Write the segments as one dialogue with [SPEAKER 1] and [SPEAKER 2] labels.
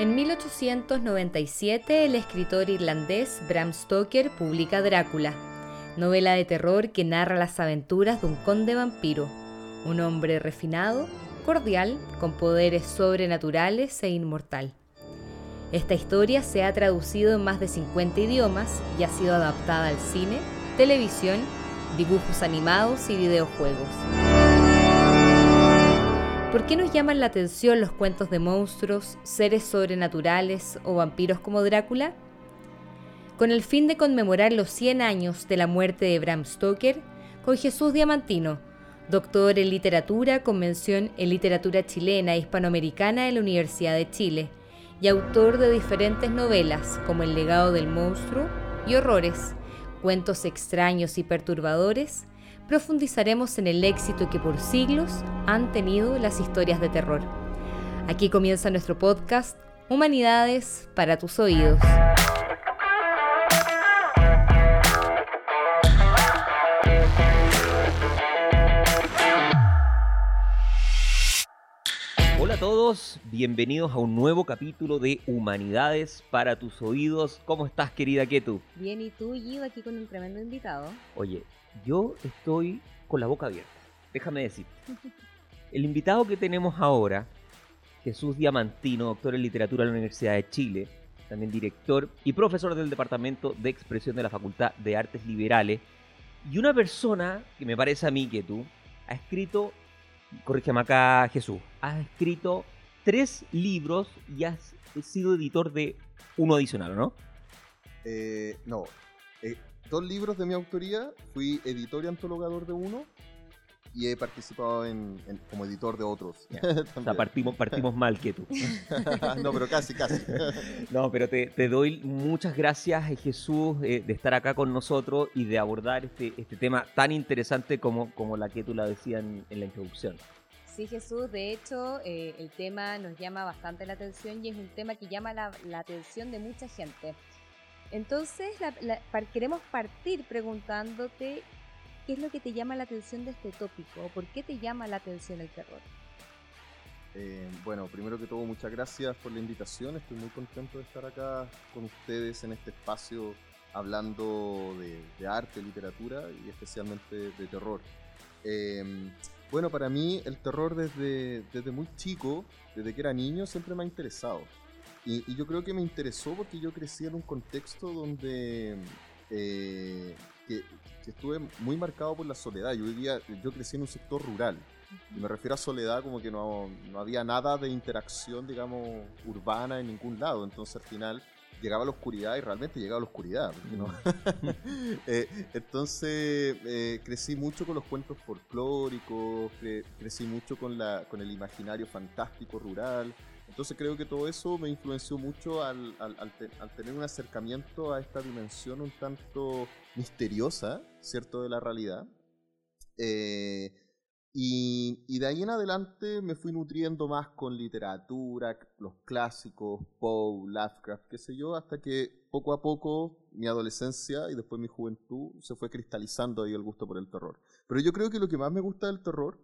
[SPEAKER 1] En 1897, el escritor irlandés Bram Stoker publica Drácula, novela de terror que narra las aventuras de un conde vampiro, un hombre refinado, cordial, con poderes sobrenaturales e inmortal. Esta historia se ha traducido en más de 50 idiomas y ha sido adaptada al cine, televisión, dibujos animados y videojuegos. ¿Por qué nos llaman la atención los cuentos de monstruos, seres sobrenaturales o vampiros como Drácula? Con el fin de conmemorar los 100 años de la muerte de Bram Stoker, con Jesús Diamantino, doctor en literatura con mención en literatura chilena e hispanoamericana en la Universidad de Chile, y autor de diferentes novelas como El legado del monstruo y Horrores, cuentos extraños y perturbadores, profundizaremos en el éxito que por siglos han tenido las historias de terror. Aquí comienza nuestro podcast Humanidades para tus oídos.
[SPEAKER 2] Todos, bienvenidos a un nuevo capítulo de Humanidades para tus oídos. ¿Cómo estás, querida Ketu?
[SPEAKER 1] Bien, ¿y tú, Gio, aquí con un tremendo invitado?
[SPEAKER 2] Oye, yo estoy con la boca abierta. Déjame decir. El invitado que tenemos ahora, Jesús Diamantino, doctor en literatura de la Universidad de Chile, también director y profesor del Departamento de Expresión de la Facultad de Artes Liberales, y una persona que me parece a mí que tú, ha escrito, corrígeme acá Jesús, has escrito tres libros y has sido editor de uno adicional, ¿no?
[SPEAKER 3] Eh, no, eh, dos libros de mi autoría, fui editor y antologador de uno y he participado en, en- como editor de otros.
[SPEAKER 2] O sea, partimos, partimos mal que tú.
[SPEAKER 3] no, pero casi, casi.
[SPEAKER 2] No, pero te, te doy muchas gracias, eh, Jesús, eh, de estar acá con nosotros y de abordar este, este tema tan interesante como, como la que tú la decías en, en la introducción.
[SPEAKER 1] Sí, Jesús, de hecho, eh, el tema nos llama bastante la atención y es un tema que llama la, la atención de mucha gente. Entonces, la- la- par- queremos partir preguntándote qué es lo que te llama la atención de este tópico, por qué te llama la atención el terror.
[SPEAKER 3] Eh, bueno, primero que todo, muchas gracias por la invitación. Estoy muy contento de estar acá con ustedes en este espacio hablando de, arte, literatura y especialmente de terror. Eh, bueno, para mí el terror desde, desde muy chico, desde que era niño, siempre me ha interesado. Y, y yo creo que me interesó porque yo crecí en un contexto donde eh, que, que estuve muy marcado por la soledad. Yo vivía, yo crecí en un sector rural. Y me refiero a soledad como que no, no había nada de interacción, digamos, urbana en ningún lado. Entonces al final llegaba la oscuridad y realmente llegaba la oscuridad. no- Eh, entonces eh, crecí mucho con los cuentos folclóricos, cre- crecí mucho con, la, con el imaginario fantástico rural. Entonces creo que todo eso me influenció mucho al, al- al te- al tener un acercamiento a esta dimensión un tanto misteriosa, ¿cierto?, de la realidad. Eh, y, y de ahí en adelante me fui nutriendo más con literatura, los clásicos, Poe, Lovecraft, qué sé yo, hasta que poco a poco mi adolescencia y después mi juventud se fue cristalizando ahí el gusto por el terror. Pero yo creo que lo que más me gusta del terror,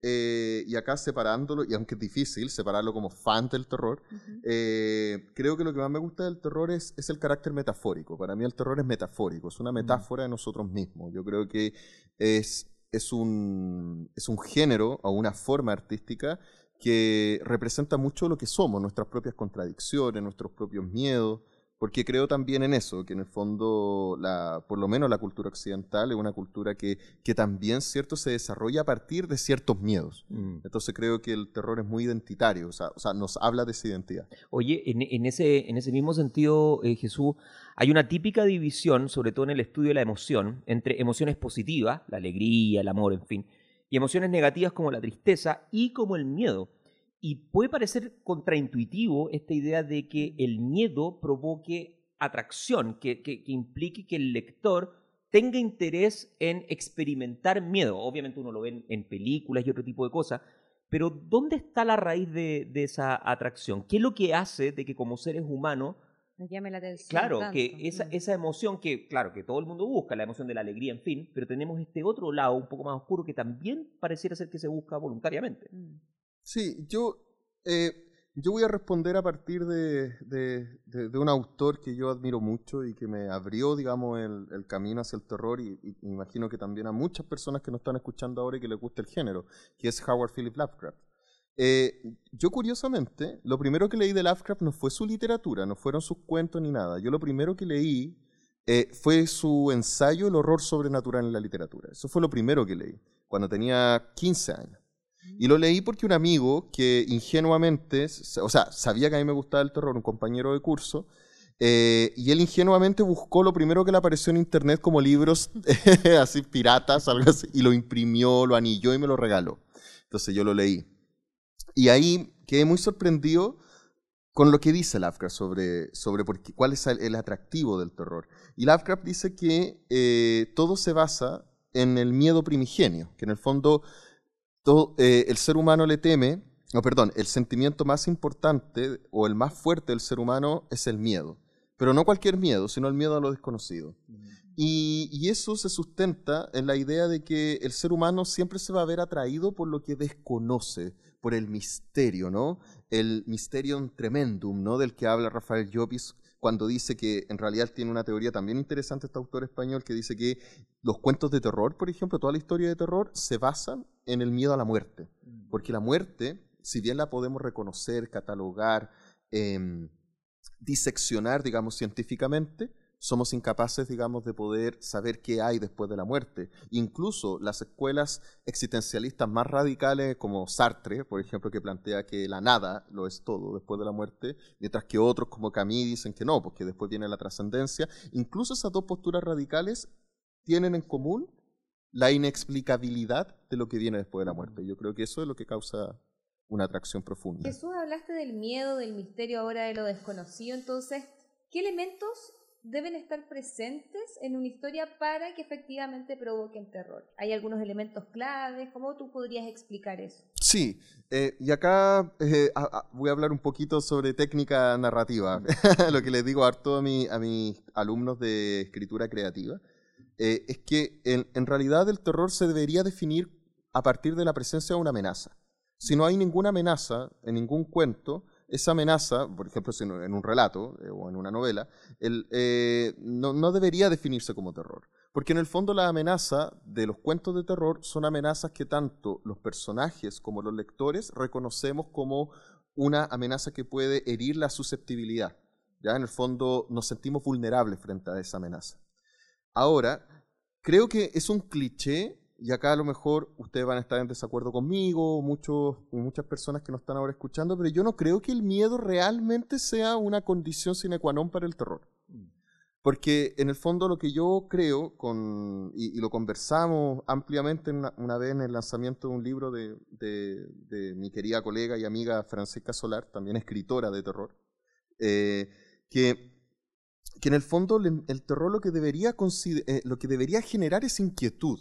[SPEAKER 3] eh, y acá separándolo, y aunque es difícil separarlo como fan del terror, eh, creo que lo que más me gusta del terror es, es el carácter metafórico. Para mí el terror es metafórico, es una metáfora de nosotros mismos. Yo creo que es, es, un, es un género o una forma artística que representa mucho lo que somos, nuestras propias contradicciones, nuestros propios miedos, porque creo también en eso, que en el fondo, la, por lo menos la cultura occidental es una cultura que, que también, ¿cierto?, se desarrolla a partir de ciertos miedos.
[SPEAKER 2] Mm.
[SPEAKER 3] Entonces creo que el terror es muy identitario, o sea, o sea nos habla de esa identidad.
[SPEAKER 2] Oye, en, en ese, en ese mismo sentido, eh, Jesús, hay una típica división, sobre todo en el estudio de la emoción, entre emociones positivas, la alegría, el amor, en fin, y emociones negativas como la tristeza y como el miedo. Y puede parecer contraintuitivo esta idea de que el miedo provoque atracción, que, que- que implique que el lector tenga interés en experimentar miedo. Obviamente uno lo ve en, en películas y otro tipo de cosas, pero ¿dónde está la raíz de, de esa atracción? ¿Qué es lo que hace de que como seres humanos,
[SPEAKER 1] Nos llame la atención.
[SPEAKER 2] claro,
[SPEAKER 1] tanto.
[SPEAKER 2] que esa,
[SPEAKER 1] Mm.
[SPEAKER 2] esa emoción que, claro, que todo el mundo busca, la emoción de la alegría, en fin, pero tenemos este otro lado un poco más oscuro que también pareciera ser que se busca voluntariamente.
[SPEAKER 1] Mm.
[SPEAKER 3] Sí, yo, eh, Yo voy a responder a partir de, de, un autor que yo admiro mucho y que me abrió, digamos, el, camino hacia el terror y, imagino que también a muchas personas que nos están escuchando ahora y que les gusta el género, que es Howard Philip Lovecraft. Eh, yo curiosamente, lo primero que leí de Lovecraft no fue su literatura, no fueron sus cuentos ni nada. Yo lo primero que leí eh, fue su ensayo El horror sobrenatural en la literatura. Eso fue lo primero que leí, cuando tenía 15 años. Y lo leí porque un amigo que ingenuamente, o sea, sabía que a mí me gustaba el terror, un compañero de curso, eh, y él ingenuamente buscó lo primero que le apareció en internet como libros así piratas, algo así, y lo imprimió, lo anilló y me lo regaló. Entonces yo lo leí. Y ahí quedé muy sorprendido con lo que dice Lovecraft sobre, sobre por qué, cuál es el, atractivo del terror. Y Lovecraft dice que eh, todo se basa en el miedo primigenio, que en el fondo eh, el ser humano le teme, no, perdón, el sentimiento más importante o el más fuerte del ser humano es el miedo. Pero no cualquier miedo, sino el miedo a lo desconocido. Y, eso se sustenta en la idea de que el ser humano siempre se va a ver atraído por lo que desconoce, por el misterio, ¿no? El mysterium tremendum, ¿no? Del que habla Rafael Llopis cuando dice que en realidad tiene una teoría también interesante este autor español que dice que los cuentos de terror, por ejemplo, toda la historia de terror se basan en el miedo a la muerte. Mm. Porque la muerte, si bien la podemos reconocer, catalogar, em, diseccionar, digamos, científicamente, somos incapaces, digamos, de poder saber qué hay después de la muerte. Incluso las escuelas existencialistas más radicales, como Sartre, por ejemplo, que plantea que la nada lo es todo después de la muerte, mientras que otros como Camus dicen que no, porque después viene la trascendencia. Incluso esas dos posturas radicales tienen en común la inexplicabilidad de lo que viene después de la muerte. Yo creo que eso es lo que causa una atracción profunda.
[SPEAKER 1] Jesús, hablaste del miedo, del misterio, ahora de lo desconocido, entonces, ¿qué elementos deben estar presentes en una historia para que efectivamente provoquen terror. Hay algunos elementos claves, ¿cómo tú podrías explicar eso?
[SPEAKER 3] Sí, eh, y acá eh, voy a hablar un poquito sobre técnica narrativa, lo que les digo harto a, mi, a mis alumnos de escritura creativa, eh, es que en realidad el terror se debería definir a partir de la presencia de una amenaza. Si no hay ninguna amenaza en ningún cuento, esa amenaza, por ejemplo, en un relato eh, o en una novela, eh, no, debería definirse como terror. Porque en el fondo la amenaza de los cuentos de terror son amenazas que tanto los personajes como los lectores reconocemos como una amenaza que puede herir la susceptibilidad. Ya en el fondo nos sentimos vulnerables frente a esa amenaza. Ahora, creo que es un cliché y acá a lo mejor ustedes van a estar en desacuerdo conmigo, muchos, muchas personas que nos están ahora escuchando, pero yo no creo que el miedo realmente sea una condición sine qua non para el terror. Porque en el fondo lo que yo creo, con, y, lo conversamos ampliamente una, vez en el lanzamiento de un libro de, de, mi querida colega y amiga Francisca Solar, también escritora de terror, eh, que, que en el fondo el, terror lo que, debería eh, lo que debería generar es inquietud.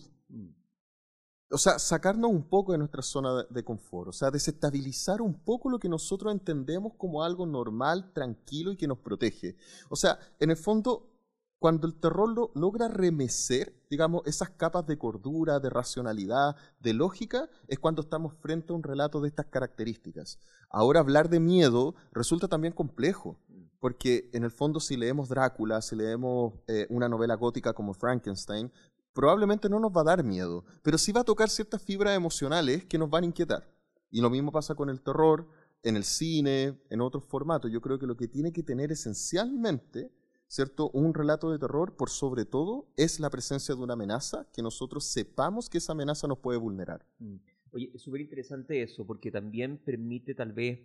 [SPEAKER 3] O sea, sacarnos un poco de nuestra zona de, confort, o sea, desestabilizar un poco lo que nosotros entendemos como algo normal, tranquilo y que nos protege. O sea, en el fondo, cuando el terror logra remecer, digamos, esas capas de cordura, de racionalidad, de lógica, es cuando estamos frente a un relato de estas características. Ahora hablar de miedo resulta también complejo, porque en el fondo si leemos Drácula, si leemos eh, una novela gótica como Frankenstein, probablemente no nos va a dar miedo, pero sí va a tocar ciertas fibras emocionales que nos van a inquietar. Y lo mismo pasa con el terror, en el cine, en otros formatos. Yo creo que lo que tiene que tener esencialmente, ¿cierto? Un relato de terror, por sobre todo, es la presencia de una amenaza, que nosotros sepamos que esa amenaza nos puede vulnerar. Mm.
[SPEAKER 2] Oye, es súper interesante eso, porque también permite tal vez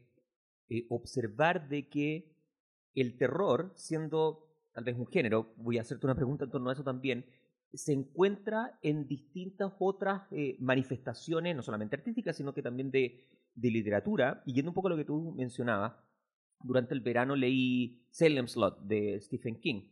[SPEAKER 2] eh, observar de que el terror, siendo tal vez un género, voy a hacerte una pregunta en torno a eso también, se encuentra en distintas otras eh, manifestaciones, no solamente artísticas, sino que también de, literatura. Y yendo un poco a lo que tú mencionabas, durante el verano leí Salem Slot de Stephen King,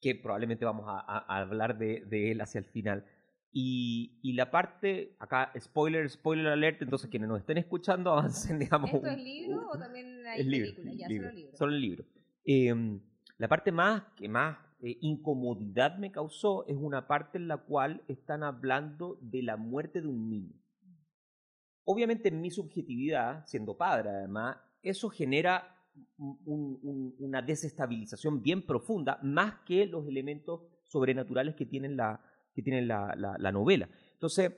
[SPEAKER 2] que probablemente vamos a, hablar de, él hacia el final. Y, la parte, acá, spoiler, spoiler alert, entonces quienes nos estén escuchando avancen, digamos.
[SPEAKER 1] ¿Esto es libro o también hay película? Ya,
[SPEAKER 2] libro, solo libro. Solo el libro. Em, la parte más que más eh, incomodidad me causó es una parte en la cual están hablando de la muerte de un niño. Obviamente en mi subjetividad, siendo padre además, eso genera una desestabilización bien profunda, más que los elementos sobrenaturales que tienen la, que tienen la, la, novela. Entonces,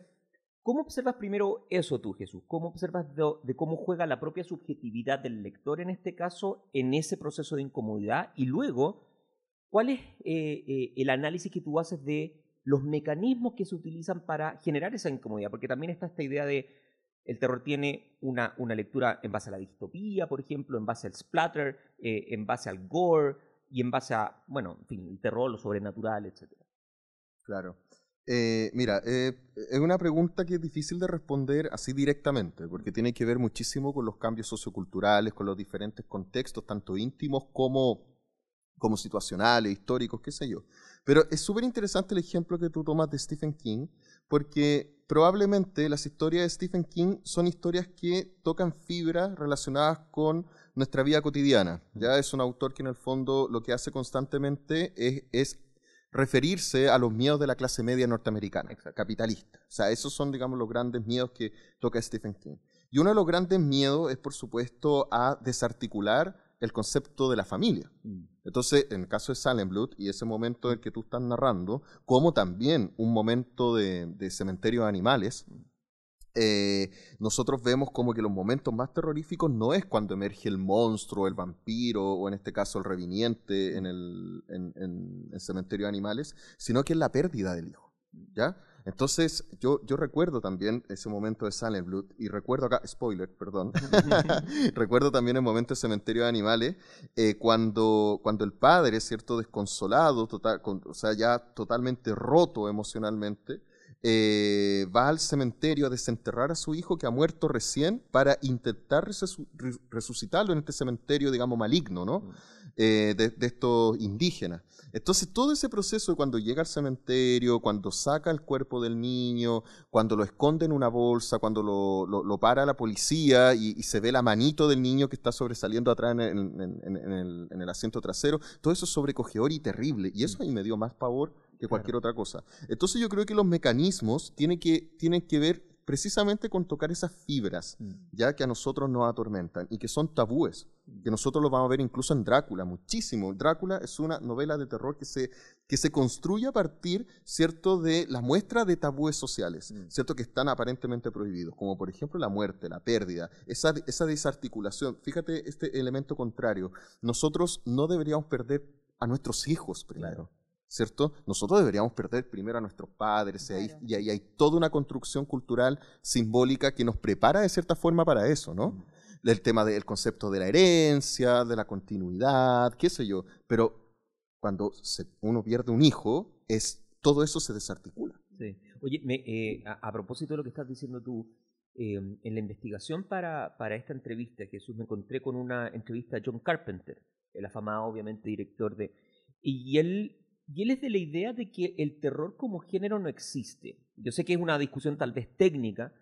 [SPEAKER 2] ¿cómo observas primero eso tú, Jesús? ¿Cómo observas de, cómo juega la propia subjetividad del lector en este caso en ese proceso de incomodidad? Y luego, ¿cuál es eh, eh, el análisis que tú haces de los mecanismos que se utilizan para generar esa incomodidad? Porque también está esta idea de el terror tiene una, una, lectura en base a la distopía, por ejemplo, en base al splatter, eh, en base al gore y en base a, bueno, en fin, el terror, lo sobrenatural, etc.
[SPEAKER 3] Claro. Mira, es una pregunta que es difícil de responder así directamente, porque tiene que ver muchísimo con los cambios socioculturales, con los diferentes contextos, tanto íntimos como, como situacionales, históricos, qué sé yo. Pero es súper interesante el ejemplo que tú tomas de Stephen King, porque probablemente las historias de Stephen King son historias que tocan fibras relacionadas con nuestra vida cotidiana. Ya es un autor que en el fondo lo que hace constantemente es, es referirse a los miedos de la clase media norteamericana, capitalista. O sea, esos son, digamos, los grandes miedos que toca Stephen King. Y uno de los grandes miedos es, por supuesto, a desarticular el concepto de la familia. Mm. Entonces, en el caso de Salem Blood y ese momento en que tú estás narrando, como también un momento de, de cementerio de animales, mm. eh, nosotros vemos como que los momentos más terroríficos no es cuando emerge el monstruo, el vampiro, o en este caso el reviniente en el, en, el cementerio de animales, sino que es la pérdida del hijo. ¿ya? Entonces, yo, yo recuerdo también ese momento de Silent Blood, y recuerdo acá, spoiler, perdón, recuerdo también el momento de Cementerio de Animales, eh, cuando, cuando el padre, ¿cierto?, desconsolado, total, o sea, ya totalmente roto emocionalmente, eh, va al cementerio a desenterrar a su hijo que ha muerto recién para intentar resucitarlo en este cementerio, digamos, maligno, ¿no? Mm. Eh, de, de, estos indígenas. Entonces, todo ese proceso cuando llega al cementerio, cuando saca el cuerpo del niño, cuando lo esconde en una bolsa, cuando lo, lo, para la policía y, se ve la manito del niño que está sobresaliendo atrás en, el, en, el, asiento trasero, todo eso es sobrecogedor y terrible. Y eso a mí me dio más pavor que cualquier otra cosa. Entonces, yo creo que los mecanismos tienen que, tienen que ver precisamente con tocar esas fibras, mm. ya que a nosotros nos atormentan y que son tabúes, mm. que nosotros lo vamos a ver incluso en Drácula, muchísimo. Drácula es una novela de terror que se, que se construye a partir, ¿cierto?, de la muestra de tabúes sociales, mm. ¿cierto?, que están aparentemente prohibidos, como por ejemplo la muerte, la pérdida, esa, esa desarticulación. Fíjate este elemento contrario. Nosotros no deberíamos perder a nuestros hijos primero. ¿Cierto? Nosotros deberíamos perder primero a nuestros padres y, ahí, hay toda una construcción cultural simbólica que nos prepara de cierta forma para eso, ¿no? El tema del concepto de la herencia, de la continuidad, qué sé yo, pero cuando uno pierde un hijo, es, todo eso se desarticula.
[SPEAKER 2] Sí. Oye, eh, a, propósito de lo que estás diciendo tú, em, en la investigación para, para esta entrevista, Jesús, me encontré con una entrevista a John Carpenter, el afamado, obviamente, director de... Y él y él es de la idea de que el terror como género no existe. Yo sé que es una discusión tal vez técnica,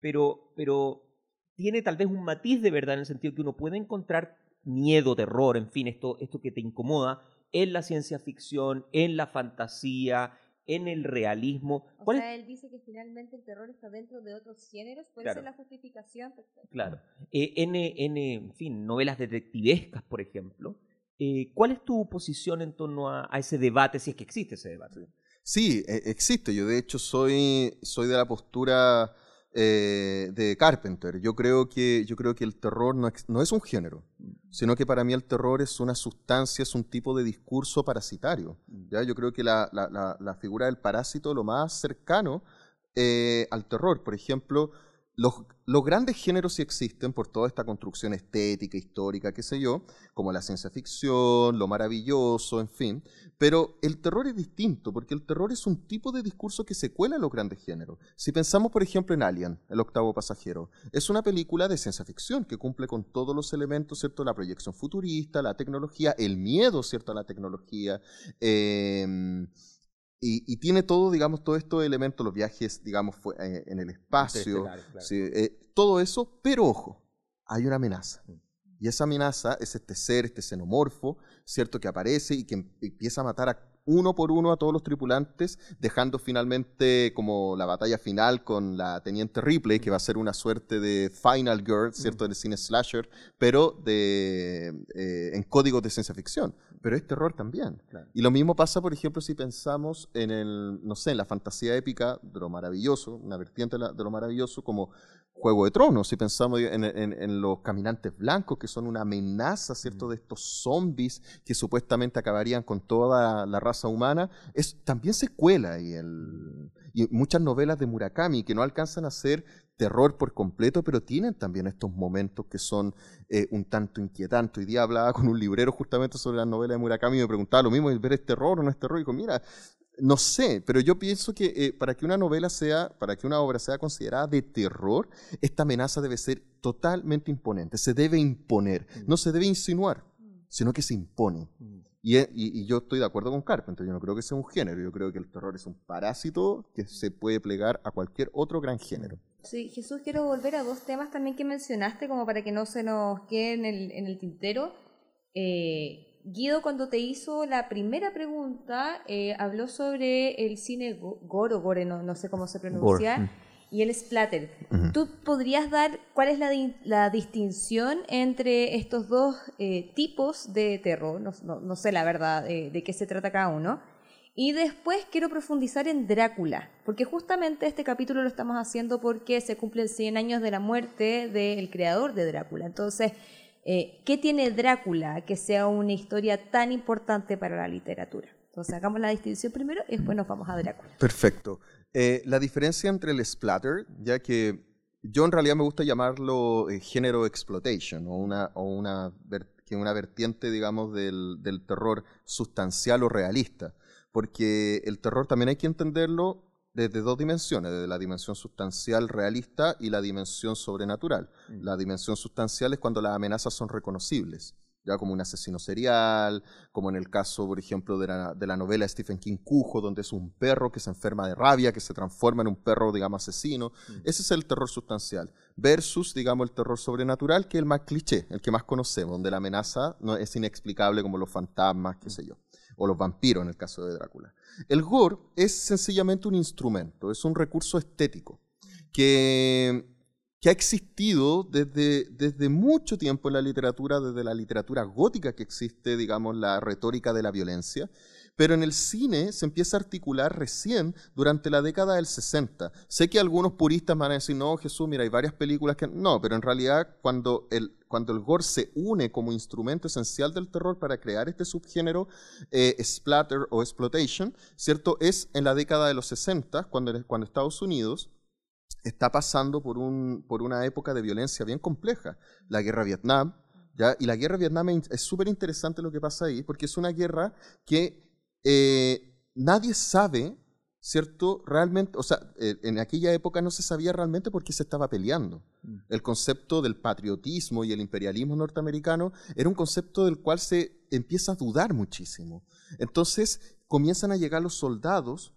[SPEAKER 2] pero, pero tiene tal vez un matiz de verdad en el sentido que uno puede encontrar miedo, terror, en fin, esto, esto que te incomoda en la ciencia ficción, en la fantasía, en el realismo.
[SPEAKER 1] O sea, él dice que finalmente el terror está dentro de otros géneros, puede ser la justificación.
[SPEAKER 2] Claro. Eh, en, en, en fin, novelas detectivescas, por ejemplo, eh, ¿Cuál es tu posición en torno a, ese debate, si es que existe ese debate?
[SPEAKER 3] Sí, e, existe. Yo de hecho soy, soy de la postura eh, de Carpenter. Yo creo que, yo creo que el terror no, no, es un género, sino que para mí el terror es una sustancia, es un tipo de discurso parasitario. ¿ya? Yo creo que la, la, la, figura del parásito lo más cercano eh, al terror. Por ejemplo, los, grandes géneros sí existen por toda esta construcción estética, histórica, qué sé yo, como la ciencia ficción, lo maravilloso, en fin. Pero el terror es distinto, porque el terror es un tipo de discurso que se cuela en los grandes géneros. Si pensamos, por ejemplo, en Alien, el octavo pasajero, es una película de ciencia ficción que cumple con todos los elementos, ¿cierto? La proyección futurista, la tecnología, el miedo, ¿cierto? A la tecnología. Eh, y, tiene todo, digamos, todos estos elementos, los viajes, digamos, eh, en el espacio, eh, todo eso, pero ojo, hay una amenaza. Mm. Y esa amenaza es este ser, este xenomorfo, ¿cierto? Que aparece y que empieza a matar a uno por uno a todos los tripulantes, dejando finalmente como la batalla final con la teniente Ripley, que va a ser una suerte de Final Girl, ¿cierto?, del cine slasher, pero de, eh, en códigos de ciencia ficción. Pero es terror también. Y lo mismo pasa, por ejemplo, si pensamos en el, no sé, en la fantasía épica de lo maravilloso, una vertiente de lo maravilloso como Juego de Tronos, si pensamos en, los caminantes blancos, que son una amenaza, ¿cierto?, de estos zombies que supuestamente acabarían con toda la raza humana, es, también se cuela ahí el, y muchas novelas de Murakami que no alcanzan a ser terror por completo, pero tienen también estos momentos que son eh, un tanto inquietantes. Hoy día hablaba con un librero justamente sobre las novelas de Murakami y me preguntaba lo mismo, ¿ver es terror o no es terror? Y dijo, mira, no sé, pero yo pienso que eh, para que una novela sea, para que una obra sea considerada de terror, esta amenaza debe ser totalmente imponente, se debe imponer, mm. no se debe insinuar, mm. sino que se impone. Mm. Eh, y, yo estoy de acuerdo con Carpenter, yo no creo que sea un género, yo creo que el terror es un parásito que se puede plegar a cualquier otro gran género.
[SPEAKER 1] Sí, Jesús, quiero volver a dos temas también que mencionaste, como para que no se nos quede en el, en el tintero. Eh, Guido, cuando te hizo la primera pregunta, eh, habló sobre el cine gore o gore, no, sé cómo se pronuncia, mm. y el splatter. ¿Tú podrías dar cuál es la, distinción entre estos dos eh, tipos de terror? No, sé la verdad de qué se trata cada uno. Y después quiero profundizar en Drácula, porque justamente este capítulo lo estamos haciendo porque se cumplen 100 años de la muerte del creador de Drácula. Entonces, eh, ¿qué tiene Drácula que sea una historia tan importante para la literatura? Entonces hagamos la distinción primero y después nos vamos a Drácula.
[SPEAKER 3] Perfecto. Eh, la diferencia entre el splatter, ya que yo en realidad me gusta llamarlo eh, género exploitation o una, o una, una vertiente, digamos, del, del terror sustancial o realista, porque el terror también hay que entenderlo desde dos dimensiones, desde la dimensión sustancial realista y la dimensión sobrenatural. Mm. La dimensión sustancial es cuando las amenazas son reconocibles, ya como un asesino serial, como en el caso, por ejemplo, de la, de la novela de Stephen King Cujo, donde es un perro que se enferma de rabia, que se transforma en un perro, digamos, asesino. Mm. Ese es el terror sustancial. Versus, digamos, el terror sobrenatural, que es el más cliché, el que más conocemos, donde la amenaza no es inexplicable como los fantasmas, qué mm. sé yo o los vampiros en el caso de Drácula. El gore es sencillamente un instrumento, es un recurso estético que, que ha existido desde, desde mucho tiempo en la literatura, desde la literatura gótica que existe, digamos, la retórica de la violencia, pero en el cine se empieza a articular recién durante la década del 60. Sé que algunos puristas van a decir, no, Jesús, mira, hay varias películas que... No, pero en realidad cuando el, cuando el gore se une como instrumento esencial del terror para crear este subgénero eh, splatter o exploitation, ¿cierto? Es en la década de los 60, cuando, cuando Estados Unidos está pasando por, un, por una época de violencia bien compleja, la guerra Vietnam, ¿ya? y la guerra Vietnam es súper interesante lo que pasa ahí, porque es una guerra que eh, nadie sabe, ¿cierto? Realmente, o sea, eh, en aquella época no se sabía realmente por qué se estaba peleando. Mm. El concepto del patriotismo y el imperialismo norteamericano era un concepto del cual se empieza a dudar muchísimo. Entonces comienzan a llegar los soldados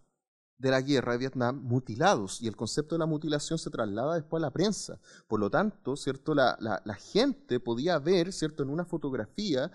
[SPEAKER 3] de la guerra de Vietnam mutilados y el concepto de la mutilación se traslada después a la prensa. Por lo tanto, ¿cierto? La, la gente podía ver, ¿cierto? En una fotografía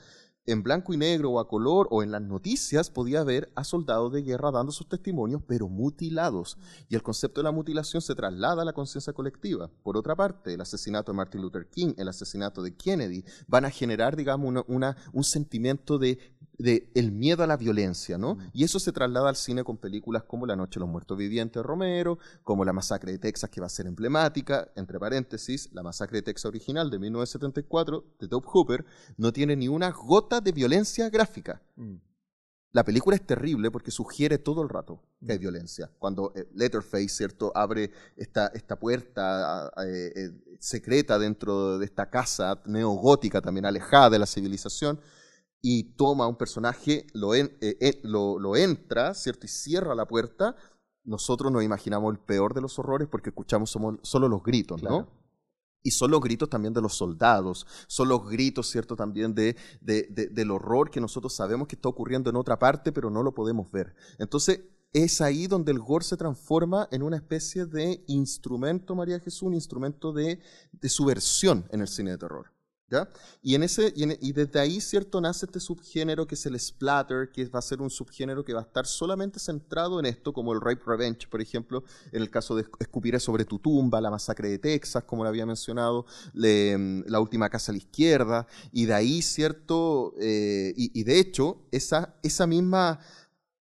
[SPEAKER 3] en blanco y negro o a color o en las noticias podía ver a soldados de guerra dando sus testimonios, pero mutilados. Y el concepto de la mutilación se traslada a la conciencia colectiva. Por otra parte, el asesinato de Martin Luther King, el asesinato de Kennedy, van a generar, digamos, un sentimiento de de el miedo a la violencia, ¿no? Y eso se traslada al cine con películas como La Noche de los Muertos Vivientes de Romero, como La Masacre de Texas, que va a ser emblemática, entre paréntesis, La Masacre de Texas original de 1974, de Dope Hooper, no tiene ni una gota de violencia gráfica. Mm. La película es terrible porque sugiere todo el rato que hay mm. violencia. Cuando eh, Letterface, ¿cierto?, abre esta, esta puerta eh, eh, secreta dentro de esta casa neogótica, también alejada de la civilización, y toma un personaje, lo, eh, eh, lo, entra, ¿cierto? Y cierra la puerta, nosotros nos imaginamos el peor de los horrores porque escuchamos solo los gritos, ¿no? Y son los gritos también de los soldados, son los gritos, ¿cierto? También de, del horror que nosotros sabemos que está ocurriendo en otra parte, pero no lo podemos ver. Entonces, es ahí donde el gore se transforma en una especie de instrumento, María Jesús, un instrumento de, de subversión en el cine de terror. Y, en ese, y, desde ahí, ¿cierto? Nace este subgénero que es el splatter, que va a ser un subgénero que va a estar solamente centrado en esto, como el rape revenge, por ejemplo, en el caso de Escupiré sobre tu tumba, la masacre de Texas, como lo había mencionado, mm, la última casa a la izquierda, y de ahí, ¿cierto? Eh, y, de hecho, esa, esa misma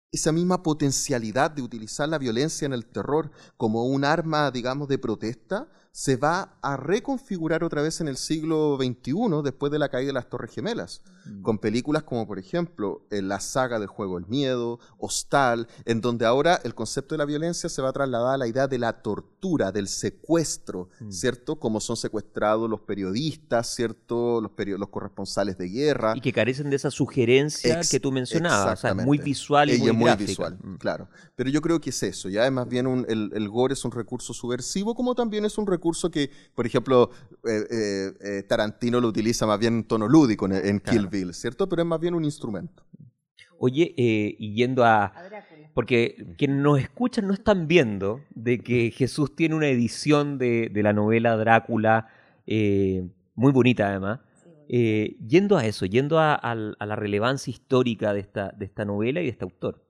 [SPEAKER 3] esa misma potencialidad de utilizar la violencia en el terror como un arma, digamos, de protesta, se va a reconfigurar otra vez en el siglo XXI después de la caída de las Torres Gemelas, mm. con películas como por ejemplo eh, la saga del juego El Miedo, Hostal, en donde ahora el concepto de la violencia se va a trasladar a la idea de la tortura, del secuestro, mm. ¿cierto? Como son secuestrados los periodistas, ¿cierto? Los, los corresponsales de guerra.
[SPEAKER 2] Y que carecen de esa sugerencia que tú mencionabas, o muy visual y, muy, muy visual,
[SPEAKER 3] mm. claro. Pero yo creo que es eso, ya es más bien el, el gore es un recurso subversivo como también es un recurso que, por ejemplo, eh, eh, eh, Tarantino lo utiliza más bien en tono lúdico en, Kill Bill, ¿cierto? Pero es más bien un instrumento.
[SPEAKER 2] Oye, y yendo a... Porque quienes nos escuchan no están viendo de que Jesús tiene una edición de, la novela Drácula, muy bonita además. yendo a eso, yendo a, a, la relevancia histórica de esta, de esta novela y de este autor.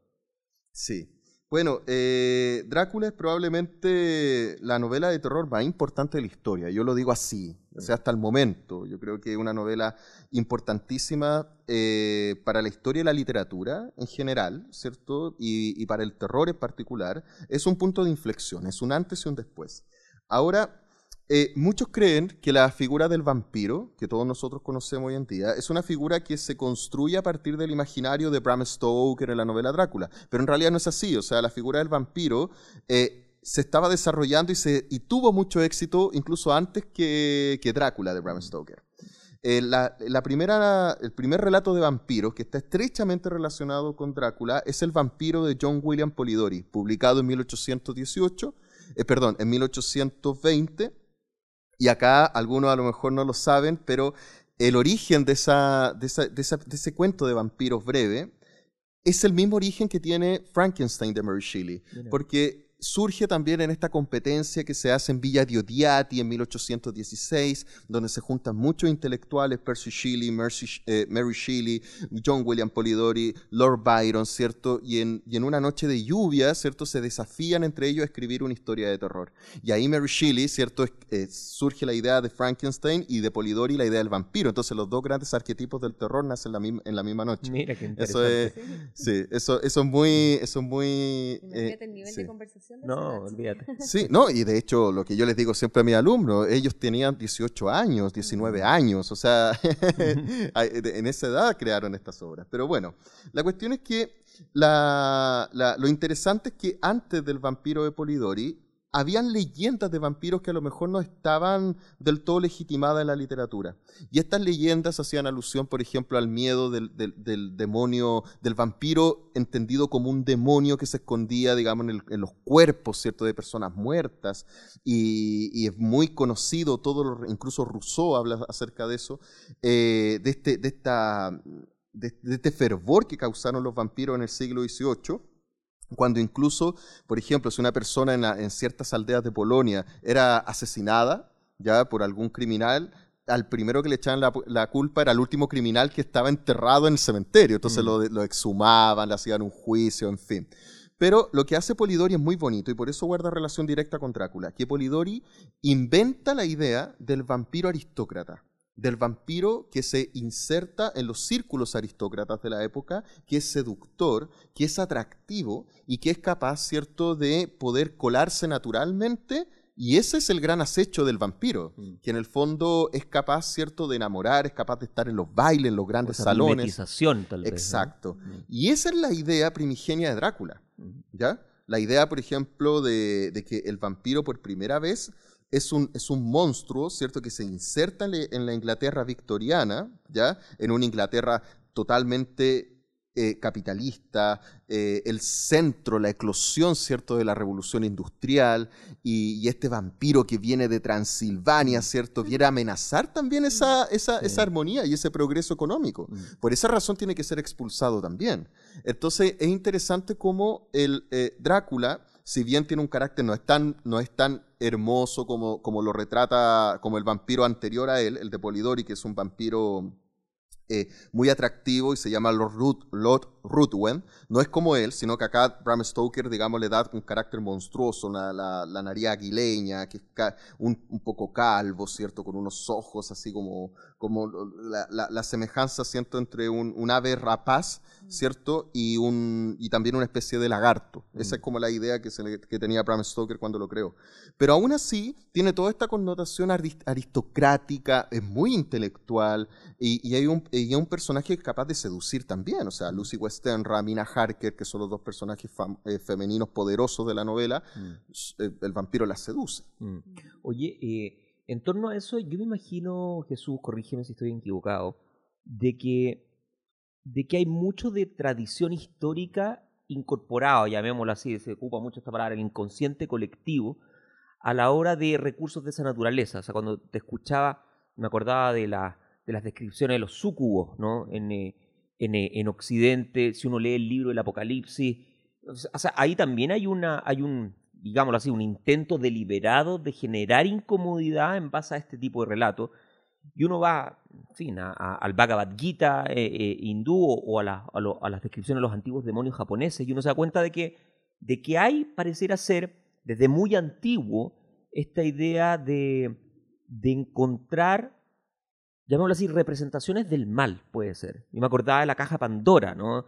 [SPEAKER 3] Sí, bueno, eh, Drácula es probablemente la novela de terror más importante de la historia. Yo lo digo así, o sea, hasta el momento. Yo creo que es una novela importantísima eh, para la historia y la literatura en general, ¿cierto? Y, y, para el terror en particular. Es un punto de inflexión, es un antes y un después. Ahora, eh, muchos creen que la figura del vampiro, que todos nosotros conocemos hoy en día, es una figura que se construye a partir del imaginario de Bram Stoker en la novela Drácula. Pero en realidad no es así. O sea, la figura del vampiro eh, se estaba desarrollando y, tuvo mucho éxito incluso antes que, Drácula de Bram Stoker. Eh, la, primera, el primer relato de vampiros que está estrechamente relacionado con Drácula es El vampiro de John William Polidori, publicado en 1818, perdón, en 1820 y acá algunos a lo mejor no lo saben, pero el origen de, esa, de, ese cuento de vampiros breve es el mismo origen que tiene Frankenstein de Mary Shelley. Porque surge también en esta competencia que se hace en Villa Diodiati en 1816, donde se juntan muchos intelectuales, Percy Shelley, eh, Mary Shelley, John William Polidori, Lord Byron, ¿cierto? Y en, y en, una noche de lluvia, ¿cierto? Se desafían entre ellos a escribir una historia de terror. Y ahí Mary Shelley, ¿cierto? Eh, surge la idea de Frankenstein y de Polidori la idea del vampiro. Entonces los dos grandes arquetipos del terror nacen en la, en la misma noche.
[SPEAKER 2] Mira qué interesante.
[SPEAKER 3] Eso es, sí, eso, eso es muy... Eso es muy
[SPEAKER 1] eh, el nivel de conversación
[SPEAKER 2] no, olvídate.
[SPEAKER 3] Sí, no, y de hecho, lo que yo les digo siempre a mis alumnos, ellos tenían 18 años, 19 años, o sea, en esa edad crearon estas obras. Pero bueno, la cuestión es que lo interesante es que antes del vampiro de Polidori, habían leyendas de vampiros que a lo mejor no estaban del todo legitimadas en la literatura. Y estas leyendas hacían alusión, por ejemplo, al miedo del, demonio, del vampiro entendido como un demonio que se escondía, digamos, en, los cuerpos, ¿cierto?, de personas muertas. Y, es muy conocido, todo, incluso Rousseau habla acerca de eso, eh, de, este, de este fervor que causaron los vampiros en el siglo XVIII cuando incluso, por ejemplo, si una persona en, ciertas aldeas de Polonia era asesinada ya por algún criminal, al primero que le echaban la, culpa era el último criminal que estaba enterrado en el cementerio. Entonces mm. lo, exhumaban, le hacían un juicio, en fin. Pero lo que hace Polidori es muy bonito y por eso guarda relación directa con Drácula, que Polidori inventa la idea del vampiro aristócrata del vampiro que se inserta en los círculos aristócratas de la época, que es seductor, que es atractivo y que es capaz, ¿cierto?, de poder colarse naturalmente. Y ese es el gran acecho del vampiro, mm. que en el fondo es capaz, ¿cierto?, de enamorar, es capaz de estar en los bailes, en los grandes salones.
[SPEAKER 2] tal vez.
[SPEAKER 3] Exacto. Mm. Y esa es la idea primigenia de Drácula, mm. ¿ya? La idea, por ejemplo, de, de que el vampiro por primera vez es un, es un monstruo, ¿cierto?, que se inserta en, la Inglaterra victoriana, ¿ya? En una Inglaterra totalmente eh, capitalista, eh, el centro, la eclosión, ¿cierto?, de la revolución industrial, y, este vampiro que viene de Transilvania, ¿cierto?, viene a amenazar también esa, esa, esa armonía y ese progreso económico. Mm. Por esa razón tiene que ser expulsado también. Entonces, es interesante cómo el eh, Drácula, si bien tiene un carácter no es tan, no es tan hermoso como, como lo retrata como el vampiro anterior a él, el de Polidori, que es un vampiro eh, muy atractivo y se llama Lord, Ruth, No es como él, sino que acá Bram Stoker, digamos, le da un carácter monstruoso, la, la, nariz aguileña, que es un, poco calvo, ¿cierto? Con unos ojos así como, como la, semejanza, ¿cierto? Entre un, ave rapaz. ¿Cierto? Y, un, y también una especie de lagarto. Esa es como la idea que, se que tenía Bram Stoker cuando lo creó. Pero aún así, tiene toda esta connotación aristocrática, es muy intelectual, y, hay un, y un personaje capaz de seducir también. O sea, Lucy Western, Ramina Harker, que son los dos personajes eh, femeninos poderosos de la novela, mm. eh, el, vampiro las seduce.
[SPEAKER 2] Mm. Oye, eh, en torno a eso, yo me imagino, Jesús, corrígeme si estoy equivocado, de que, de que hay mucho de tradición histórica incorporado, llamémoslo así, se ocupa mucho esta palabra, el inconsciente colectivo, a la hora de recursos de esa naturaleza. O sea, cuando te escuchaba, me acordaba de de las descripciones de los súcubos, ¿no? En, eh, eh, en, Occidente, si uno lee el libro del Apocalipsis, o sea, ahí también hay, una, hay un, digámoslo así, un intento deliberado de generar incomodidad en base a este tipo de relato. Y uno va, en al Bhagavad Gita eh, hindú o, a, las descripciones de los antiguos demonios japoneses y uno se da cuenta de que, de que hay, pareciera ser, desde muy antiguo, esta idea de, de encontrar llamémoslo así, representaciones del mal, puede ser. Yo me acordaba de la caja Pandora, ¿no?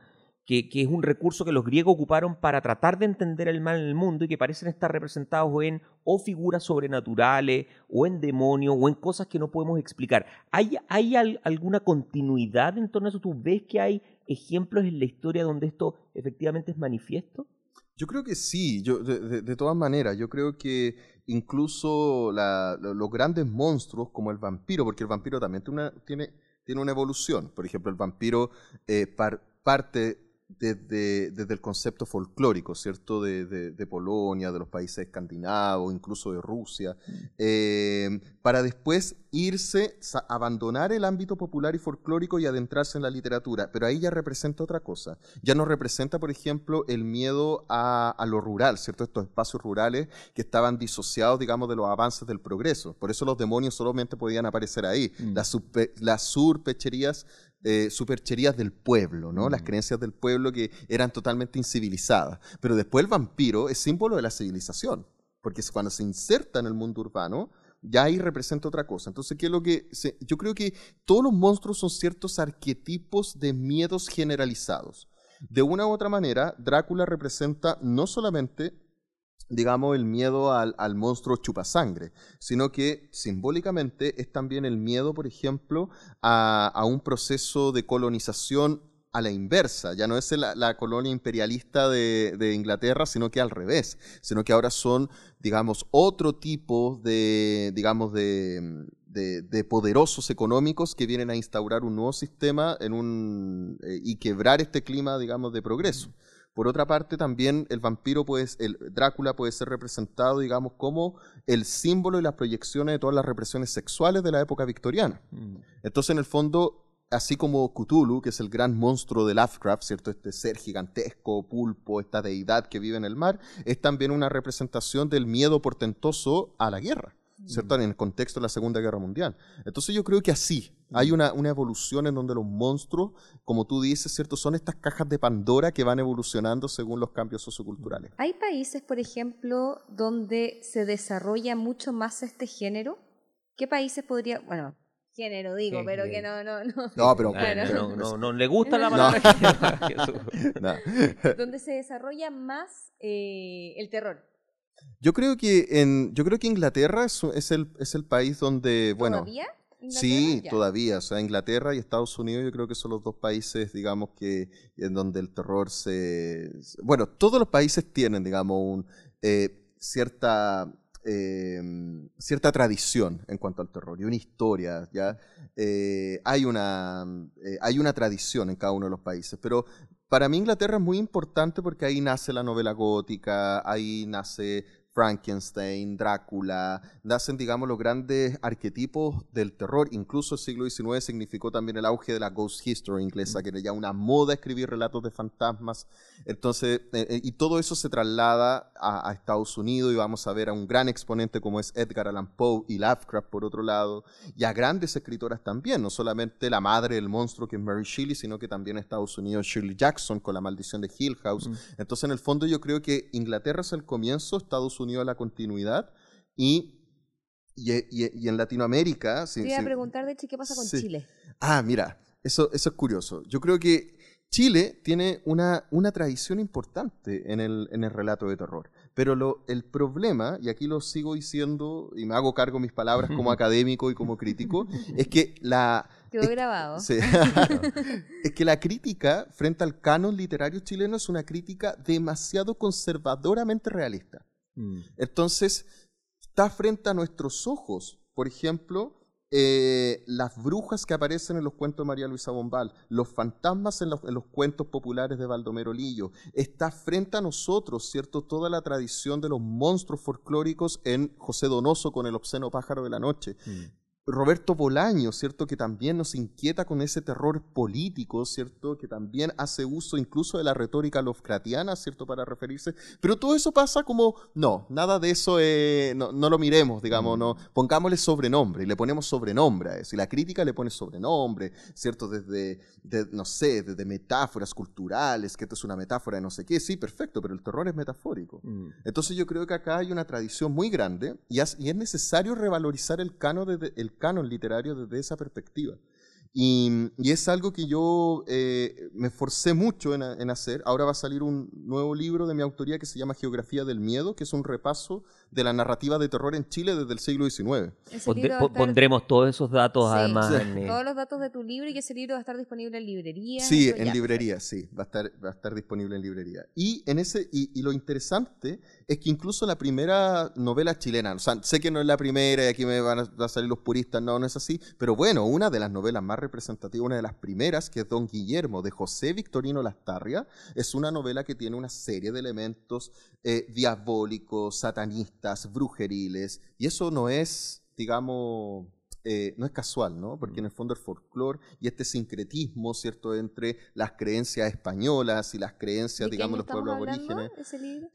[SPEAKER 2] Que, es un recurso que los griegos ocuparon para tratar de entender el mal en el mundo y que parecen estar representados en o figuras sobrenaturales, o en demonios, o en cosas que no podemos explicar. ¿Hay, hay alguna continuidad en torno a eso? ¿Tú ves que hay ejemplos en la historia donde esto efectivamente es manifiesto?
[SPEAKER 3] Yo creo que sí, yo, de, de, todas maneras, yo creo que incluso los grandes monstruos como el vampiro, porque el vampiro también tiene una, tiene, tiene una evolución. Por ejemplo, el vampiro eh, parte desde, desde, el concepto folclórico, ¿cierto? De, de, Polonia, de los países escandinavos, incluso de Rusia, mm. eh, para después irse, abandonar el ámbito popular y folclórico y adentrarse en la literatura. Pero ahí ya representa otra cosa. Ya no representa, por ejemplo, el miedo a, a lo rural, ¿cierto? Estos espacios rurales que estaban disociados, digamos, de los avances del progreso. Por eso los demonios solamente podían aparecer ahí. Mm. Las, las surpecherías eh, supercherías del pueblo, ¿no? Las mm. creencias del pueblo que eran totalmente incivilizadas. Pero después el vampiro es símbolo de la civilización, porque cuando se inserta en el mundo urbano, ya ahí representa otra cosa. Entonces, ¿qué es lo que yo creo que todos los monstruos son ciertos arquetipos de miedos generalizados. De una u otra manera, Drácula representa no solamente digamos, el miedo al, al, monstruo chupasangre, sino que simbólicamente es también el miedo, por ejemplo, a, a un proceso de colonización a la inversa, ya no es la, colonia imperialista de, de, Inglaterra, sino que al revés, sino que ahora son, digamos, otro tipo de, digamos, de, de, poderosos económicos que vienen a instaurar un nuevo sistema en un, eh, y quebrar este clima, digamos, de progreso. Por otra parte, también el vampiro, puede, el Drácula puede ser representado, digamos, como el símbolo y las proyecciones de todas las represiones sexuales de la época victoriana. Mm. Entonces, en el fondo, así como Cthulhu, que es el gran monstruo de Lovecraft, ¿cierto? Este ser gigantesco, pulpo, esta deidad que vive en el mar, es también una representación del miedo portentoso a la guerra. ¿cierto? En el contexto de la Segunda Guerra Mundial. Entonces yo creo que así, hay una, una, evolución en donde los monstruos, como tú dices, ¿cierto? Son estas cajas de Pandora que van evolucionando según los cambios socioculturales.
[SPEAKER 1] Hay países, por ejemplo, donde se desarrolla mucho más este género. ¿Qué países podría, bueno, género digo, pero que no, no, no.
[SPEAKER 3] No, pero,
[SPEAKER 2] no, no, le gusta la palabra género.
[SPEAKER 1] donde se desarrolla más eh, el terror.
[SPEAKER 3] Yo creo que en, yo creo que Inglaterra es, es, el, es el país donde, bueno.
[SPEAKER 1] ¿Todavía?
[SPEAKER 3] Sí, todavía. O sea, Inglaterra y Estados Unidos yo creo que son los dos países, digamos, que en donde el terror se... Bueno, todos los países tienen, digamos, un, eh, cierta, eh, cierta tradición en cuanto al terror y una historia, ¿ya? Eh, hay, una, hay una tradición en cada uno de los países, pero para mí Inglaterra es muy importante porque ahí nace la novela gótica, ahí nace Frankenstein, Drácula, nacen, digamos, los grandes arquetipos del terror. Incluso el siglo XIX significó también el auge de la ghost history inglesa, que era ya una moda escribir relatos de fantasmas. Entonces, eh, eh, y todo eso se traslada a, Estados Unidos y vamos a ver a un gran exponente como es Edgar Allan Poe y Lovecraft por otro lado, y a grandes escritoras también, no solamente la madre del monstruo que es Mary Shelley, sino que también en Estados Unidos Shirley Jackson con La maldición de Hill House. Entonces, en el fondo yo creo que Inglaterra es el comienzo, Estados Unidos la continuidad y y, en Latinoamérica...
[SPEAKER 1] Te iba a preguntar, de hecho, ¿qué pasa con Chile?
[SPEAKER 3] Ah, mira, eso, eso es curioso. Yo creo que Chile tiene una, una tradición importante en el, en el relato de terror. Pero lo, el problema, y aquí lo sigo diciendo y me hago cargo mis palabras como académico y como crítico, es que la...
[SPEAKER 1] Quedó grabado.
[SPEAKER 3] es que la crítica frente al canon literario chileno es una crítica demasiado conservadoramente realista. Mm. Entonces, está frente a nuestros ojos, por ejemplo, eh, las brujas que aparecen en los cuentos de María Luisa Bombal, los fantasmas en los, cuentos populares de Baldomero Lillo, está frente a nosotros, ¿cierto? Toda la tradición de los monstruos folclóricos en José Donoso con el obsceno pájaro de la noche. Mm. Roberto Bolaño, ¿cierto? Que también nos inquieta con ese terror político, ¿cierto? Que también hace uso incluso de la retórica Lovecraftiana, ¿cierto? Para referirse. Pero todo eso pasa como, no, nada de eso, eh, no, lo miremos, digamos, no. Pongámosle sobrenombre y le ponemos sobrenombre a eso. Y la crítica le pone sobrenombre, ¿cierto? Desde, no sé, desde metáforas culturales, que esto es una metáfora de no sé qué. Sí, perfecto, pero el terror es metafórico. Mm. Entonces yo creo que acá hay una tradición muy grande y, es necesario revalorizar el canon de, el canon literario desde esa perspectiva. Y, es algo que yo eh, me esforcé mucho en, en, hacer. Ahora va a salir un nuevo libro de mi autoría que se llama Geografía del Miedo, que es un repaso de la narrativa de terror en Chile desde el siglo XIX.
[SPEAKER 2] Pondremos todos esos datos además.
[SPEAKER 1] En, Todos los datos de tu libro y que ese libro va a estar disponible en librería.
[SPEAKER 3] Sí, en librería, sí, va a, estar, va a estar disponible en librería. Y, en ese, y, lo interesante es que incluso la primera novela chilena, o sea, sé que no es la primera y aquí me van a, salir los puristas, no, no es así, pero bueno, una de las novelas más representativas, una de las primeras, que es Don Guillermo, de José Victorino Lastarria, es una novela que tiene una serie de elementos eh, diabólicos, satanistas, brujeriles, y eso no es, digamos, eh, no es casual, ¿no? Porque en el fondo el folclore y este sincretismo, ¿cierto?, entre las creencias españolas y las creencias, digamos, de los pueblos aborígenes.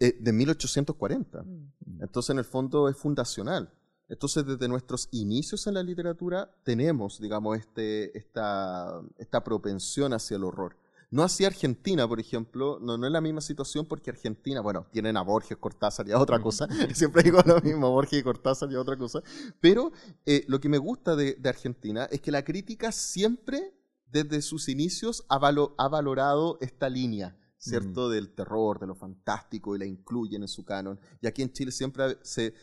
[SPEAKER 3] Eh, de 1840. Mm. Entonces, en el fondo es fundacional. Entonces, desde nuestros inicios en la literatura tenemos, digamos, este, esta, esta propensión hacia el horror. No así Argentina, por ejemplo, no, no es la misma situación porque Argentina, bueno, tienen a Borges, Cortázar y a otra cosa, siempre digo lo mismo, Borges y Cortázar y a otra cosa, pero eh, lo que me gusta de, Argentina es que la crítica siempre, desde sus inicios, ha, ha valorado esta línea, ¿cierto? Del terror, de lo fantástico y la incluyen en su canon. Y aquí en Chile siempre se,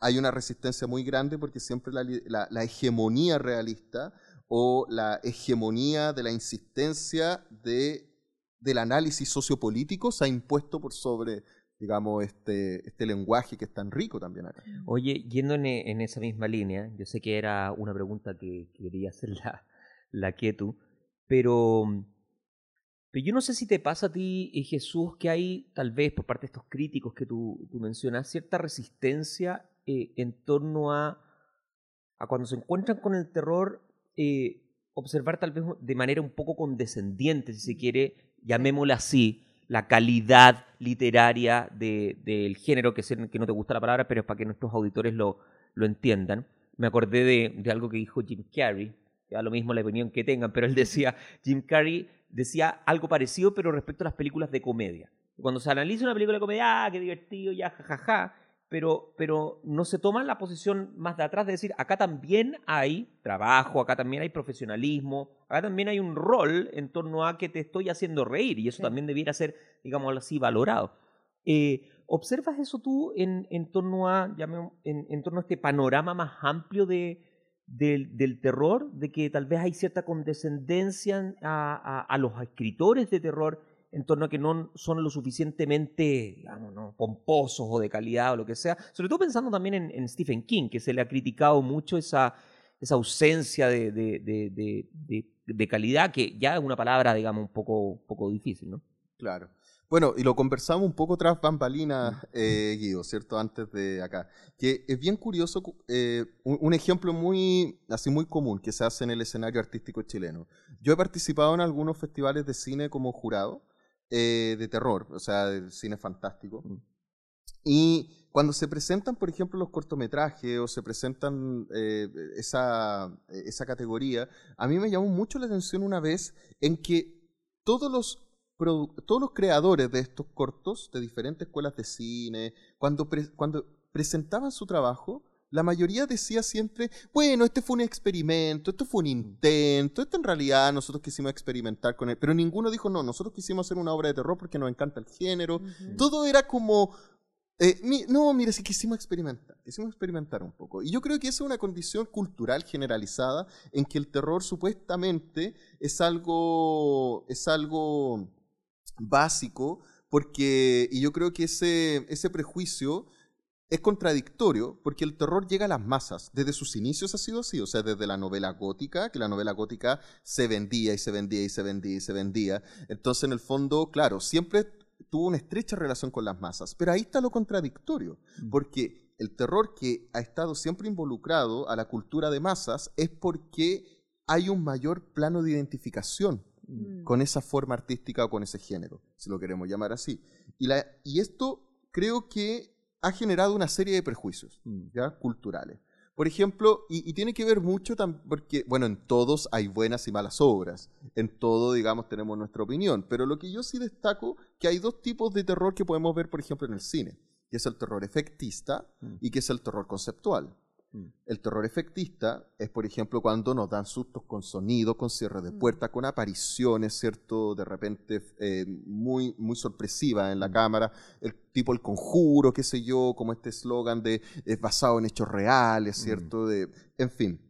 [SPEAKER 3] hay una resistencia muy grande porque siempre la, la hegemonía realista o la hegemonía de la insistencia de, del análisis sociopolítico se ha impuesto por sobre, digamos, este, este lenguaje que es tan rico también acá.
[SPEAKER 2] Oye, yendo en, en esa misma línea, yo sé que era una pregunta que quería hacer la, la pero, pero yo no sé si te pasa a ti, eh, Jesús, que hay tal vez por parte de estos críticos que tú, tú mencionas, cierta resistencia eh, en torno a, a cuando se encuentran con el terror eh, observar tal vez de manera un poco condescendiente, si se quiere, llamémosla así, la calidad literaria del género, que, que no te gusta la palabra, pero es para que nuestros auditores lo, lo entiendan. Me acordé de, de, algo que dijo Jim Carrey, que da lo mismo la opinión que tengan, pero él decía, Jim Carrey decía algo parecido, pero respecto a las películas de comedia. Cuando se analiza una película de comedia, ah, qué divertido, ya, jajaja, pero, pero no se toma la posición más de atrás de decir, acá también hay trabajo, acá también hay profesionalismo, acá también hay un rol en torno a que te estoy haciendo reír y eso también debiera ser, digamos así, valorado. Eh, ¿Observas eso tú en, en, torno a, en, en, torno a este panorama más amplio de, del, del, terror, de que tal vez hay cierta condescendencia a, a los escritores de terror en torno a que no son lo suficientemente, digamos, ¿no? pomposos o de calidad o lo que sea. Sobre todo pensando también en, Stephen King, que se le ha criticado mucho esa, esa ausencia de, de, de, calidad, que ya es una palabra, digamos, un poco, poco difícil, ¿no?
[SPEAKER 3] Claro. Bueno, y lo conversamos un poco tras bambalinas, eh, Guido, ¿cierto? Antes de acá. Que es bien curioso, eh, un, ejemplo muy, así muy común que se hace en el escenario artístico chileno. Yo he participado en algunos festivales de cine como jurado, eh, de terror, o sea, de cine fantástico. Mm. Y cuando se presentan, por ejemplo, los cortometrajes o se presentan eh, esa, esa categoría, a mí me llamó mucho la atención una vez en que todos los todos los creadores de estos cortos de diferentes escuelas de cine, cuando, cuando presentaban su trabajo, la mayoría decía siempre, bueno, este fue un experimento, esto fue un intento, esto en realidad nosotros quisimos experimentar con él, pero ninguno dijo, no, nosotros quisimos hacer una obra de terror porque nos encanta el género, todo era como, eh, no, mire, si quisimos experimentar, quisimos experimentar un poco. Y yo creo que esa es una condición cultural generalizada en que el terror supuestamente es algo, es algo básico, porque, y yo creo que ese, ese prejuicio es contradictorio, porque el terror llega a las masas. Desde sus inicios ha sido así, o sea, desde la novela gótica, que la novela gótica se vendía y se vendía y se vendía y se vendía. Entonces, en el fondo, claro, siempre tuvo una estrecha relación con las masas. Pero ahí está lo contradictorio, mm. porque el terror que ha estado siempre involucrado a la cultura de masas es porque hay un mayor plano de identificación Mm. con esa forma artística o con ese género, si lo queremos llamar así. Y, la, y esto creo que ha generado una serie de prejuicios mm. ¿ya? culturales. Por ejemplo, y, tiene que ver mucho porque, bueno, en todos hay buenas y malas obras. En todo, digamos, tenemos nuestra opinión. Pero lo que yo sí destaco, que hay dos tipos de terror que podemos ver, por ejemplo, en el cine. Que es el terror efectista mm. y que es el terror conceptual. Mm. El terror efectista es, por ejemplo, cuando nos dan sustos con sonido, con cierre de mm. puerta, con apariciones, ¿cierto? De repente eh, muy, muy sorpresiva en la mm. cámara, el tipo El Conjuro, qué sé yo, como este eslogan de es basado en hechos reales, ¿cierto? De, en fin.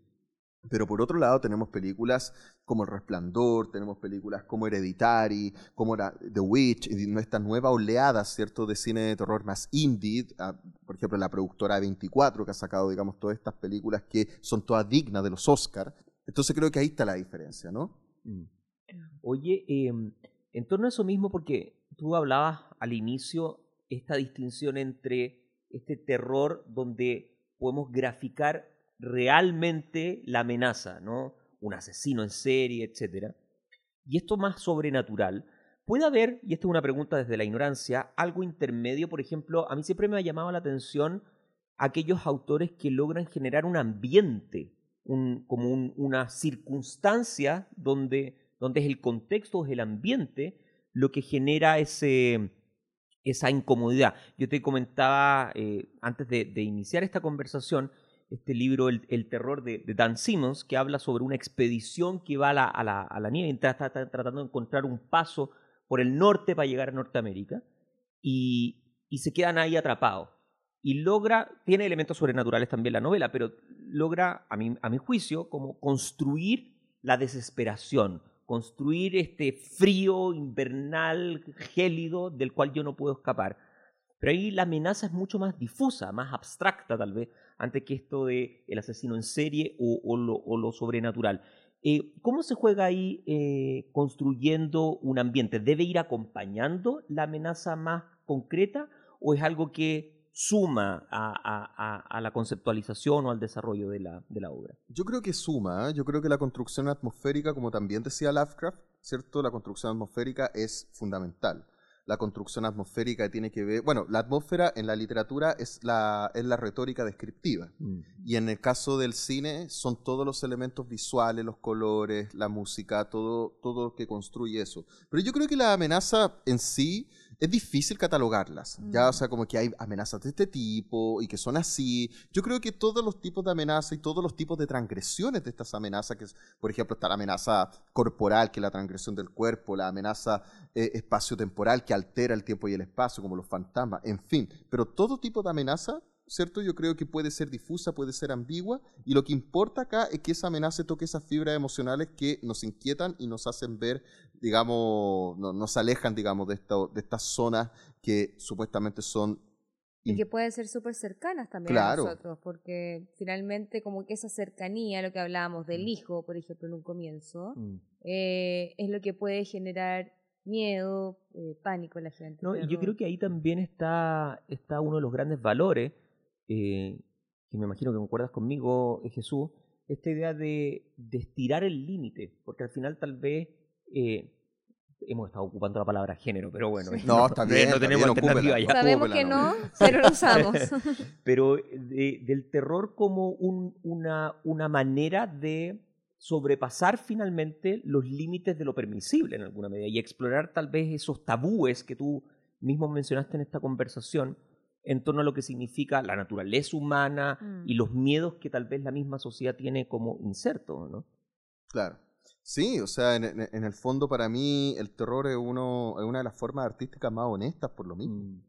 [SPEAKER 3] Pero por otro lado tenemos películas como El Resplandor, tenemos películas como Hereditary, como The Witch, y nuestra nueva oleada, ¿cierto?, de cine de terror más indie, ah, por ejemplo, la productora 24 que ha sacado, digamos, todas estas películas que son todas dignas de los Oscars. Entonces creo que ahí está la diferencia, ¿no? Mm.
[SPEAKER 2] Oye, em, en torno a eso mismo, porque tú hablabas al inicio esta distinción entre este terror donde podemos graficar realmente la amenaza, ¿no? Un asesino en serie, etc. Y esto más sobrenatural. ¿Puede haber, y esta es una pregunta desde la ignorancia, algo intermedio? Por ejemplo, a mí siempre me ha llamado la atención aquellos autores que logran generar un ambiente, como una circunstancia donde, donde es el contexto, es el ambiente lo que genera esa incomodidad. Yo te comentaba eh, antes de, iniciar esta conversación este libro El, terror de, Dan Simmons, que habla sobre una expedición que va a la, a la, nieve, está, está, tratando de encontrar un paso por el norte para llegar a Norteamérica, y, y se quedan ahí atrapados. Y logra, tiene elementos sobrenaturales también la novela, pero logra, a mi, a mi juicio, como construir la desesperación, construir este frío invernal, gélido, del cual yo no puedo escapar. Pero ahí la amenaza es mucho más difusa, más abstracta tal vez, antes que esto de el asesino en serie o, lo, sobrenatural. Eh, ¿Cómo se juega ahí eh, construyendo un ambiente? ¿Debe ir acompañando la amenaza más concreta o es algo que suma a, la conceptualización o al desarrollo de la, de la obra?
[SPEAKER 3] Yo creo que suma, ¿eh? yo creo que la construcción atmosférica, como también decía Lovecraft, ¿cierto? La construcción atmosférica es fundamental la construcción atmosférica tiene que ver, bueno, la atmósfera en la literatura es la, es la retórica descriptiva mm. y en el caso del cine son todos los elementos visuales, los colores, la música, todo, todo lo que construye eso. Pero yo creo que la amenaza en sí es difícil catalogarlas. Ya, o sea, como que hay amenazas de este tipo y que son así. Yo creo que todos los tipos de amenazas y todos los tipos de transgresiones de estas amenazas, que es, por ejemplo, está la amenaza corporal, que es la transgresión del cuerpo, la amenaza eh, espacio-temporal, que altera el tiempo y el espacio, como los fantasmas, en fin. Pero todo tipo de amenaza ¿cierto? Yo creo que puede ser difusa, puede ser ambigua, y lo que importa acá es que esa amenaza toque esas fibras emocionales que nos inquietan y nos hacen ver, digamos, nos alejan, digamos, de, de estas zonas que supuestamente son...
[SPEAKER 1] Y que pueden ser súper cercanas también a nosotros, porque finalmente como que esa cercanía, lo que hablábamos del mm. hijo, por ejemplo, en un comienzo, mm. eh, es lo que puede generar miedo, eh, pánico en la gente.
[SPEAKER 2] No, y yo creo que ahí también está, está uno de los grandes valores, eh, que me imagino que concuerdas conmigo, eh, Jesús, esta idea de, de estirar el límite, porque al final tal vez hemos estado ocupando la palabra género, pero bueno,
[SPEAKER 3] no, está bien,
[SPEAKER 2] no tenemos alternativa ya.
[SPEAKER 1] Sabemos que no, pero lo usamos.
[SPEAKER 2] pero del terror como un, una, una manera de sobrepasar finalmente los límites de lo permisible en alguna medida y explorar tal vez esos tabúes que tú mismo mencionaste en esta conversación en torno a lo que significa la naturaleza humana y mm. los miedos que tal vez la misma sociedad tiene como inserto, ¿no?
[SPEAKER 3] Claro. Sí, o sea, en, el fondo para mí el terror es, uno, es una de las formas artísticas más honestas por lo mismo. Mm.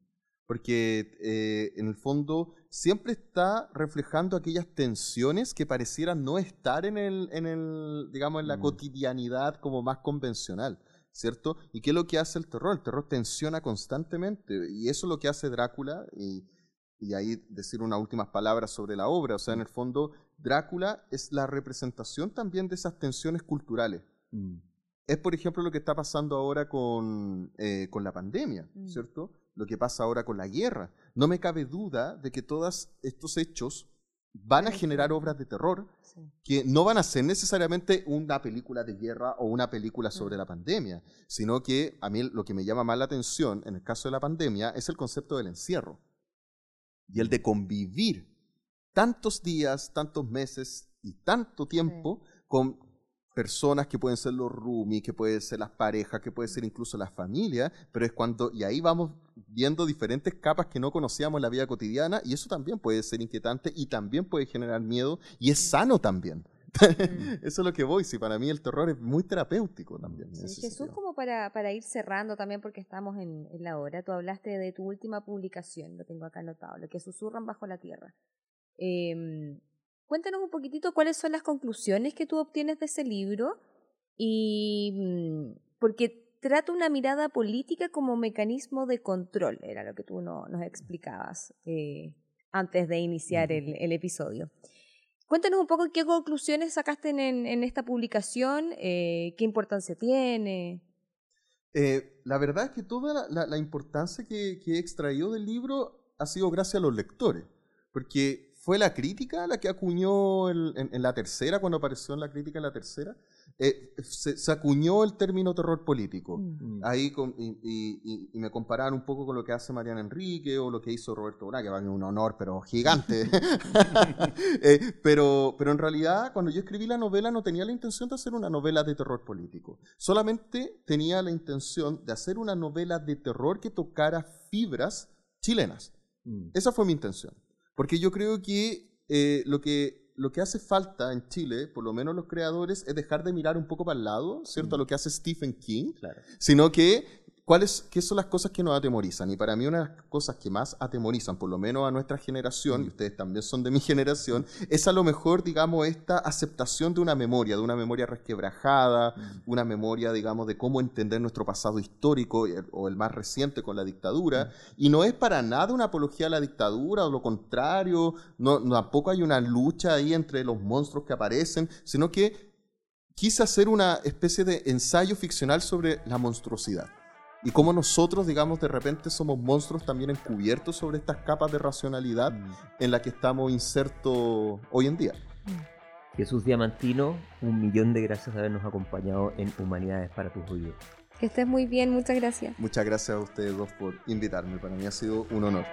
[SPEAKER 3] Porque eh, en el fondo siempre está reflejando aquellas tensiones que parecieran no estar en el, en el digamos, en la mm. cotidianidad como más convencional. ¿Cierto? ¿Y qué es lo que hace el terror? El terror tensiona constantemente. Y eso es lo que hace Drácula. Y, y ahí decir unas últimas palabras sobre la obra. O sea, en el fondo, Drácula es la representación también de esas tensiones culturales. Mm. Es, por ejemplo, lo que está pasando ahora con, eh, con la pandemia, mm. ¿cierto? Lo que pasa ahora con la guerra. No me cabe duda de que todos estos hechos van a generar obras de terror que no van a ser necesariamente una película de guerra o una película sobre la pandemia, sino que a mí lo que me llama más la atención en el caso de la pandemia es el concepto del encierro y el de convivir tantos días, tantos meses y tanto tiempo con personas que pueden ser los roomies, que pueden ser las parejas, que puede ser incluso la familia, pero es cuando, y ahí vamos viendo diferentes capas que no conocíamos en la vida cotidiana, y eso también puede ser inquietante y también puede generar miedo, y es sano también. Eso es lo que voy, sí, para mí el terror es muy terapéutico también.
[SPEAKER 1] Jesús, como para, para, ir cerrando también, porque estamos en, en, la hora, tú hablaste de tu última publicación, lo tengo acá anotado, lo que susurran bajo la tierra. Eh, cuéntanos un poquitito cuáles son las conclusiones que tú obtienes de ese libro y mm, porque trata una mirada política como mecanismo de control, era lo que tú no, nos explicabas eh, antes de iniciar el, el episodio. Cuéntanos un poco qué conclusiones sacaste en, esta publicación, eh, qué importancia tiene.
[SPEAKER 3] Eh, la verdad es que toda la, importancia que, he extraído del libro ha sido gracias a los lectores, porque fue la crítica la que acuñó en, la tercera, cuando apareció en la crítica en la tercera, eh, se, acuñó el término terror político. Mm. Ahí y, me compararon un poco con lo que hace Mariana Enrique o lo que hizo Roberto Boná, que va a un honor, pero gigante. Eh, pero, pero en realidad, cuando yo escribí la novela, no tenía la intención de hacer una novela de terror político. Solamente tenía la intención de hacer una novela de terror que tocara fibras chilenas. Mm. Esa fue mi intención. Porque yo creo que eh, lo que lo que hace falta en Chile, por lo menos los creadores, es dejar de mirar un poco para el lado, ¿cierto? A lo que hace Stephen King, sino que ¿Cuáles, ¿Qué son las cosas que nos atemorizan? Y para mí una de las cosas que más atemorizan, por lo menos a nuestra generación, y ustedes también son de mi generación, es a lo mejor, digamos, esta aceptación de una memoria, de una memoria resquebrajada, una memoria, digamos, de cómo entender nuestro pasado histórico o el más reciente con la dictadura. Y no es para nada una apología a la dictadura, o lo contrario, no, tampoco hay una lucha ahí entre los monstruos que aparecen, sino que quise hacer una especie de ensayo ficcional sobre la monstruosidad y cómo nosotros, digamos, de repente somos monstruos también encubiertos sobre estas capas de racionalidad mm. en la que estamos insertos hoy en día.
[SPEAKER 2] Mm. Jesús Diamantino, un millón de gracias por habernos acompañado en Humanidades para tus oídos.
[SPEAKER 1] Que estés muy bien, muchas gracias.
[SPEAKER 3] Muchas gracias a ustedes dos por invitarme, para mí ha sido un honor.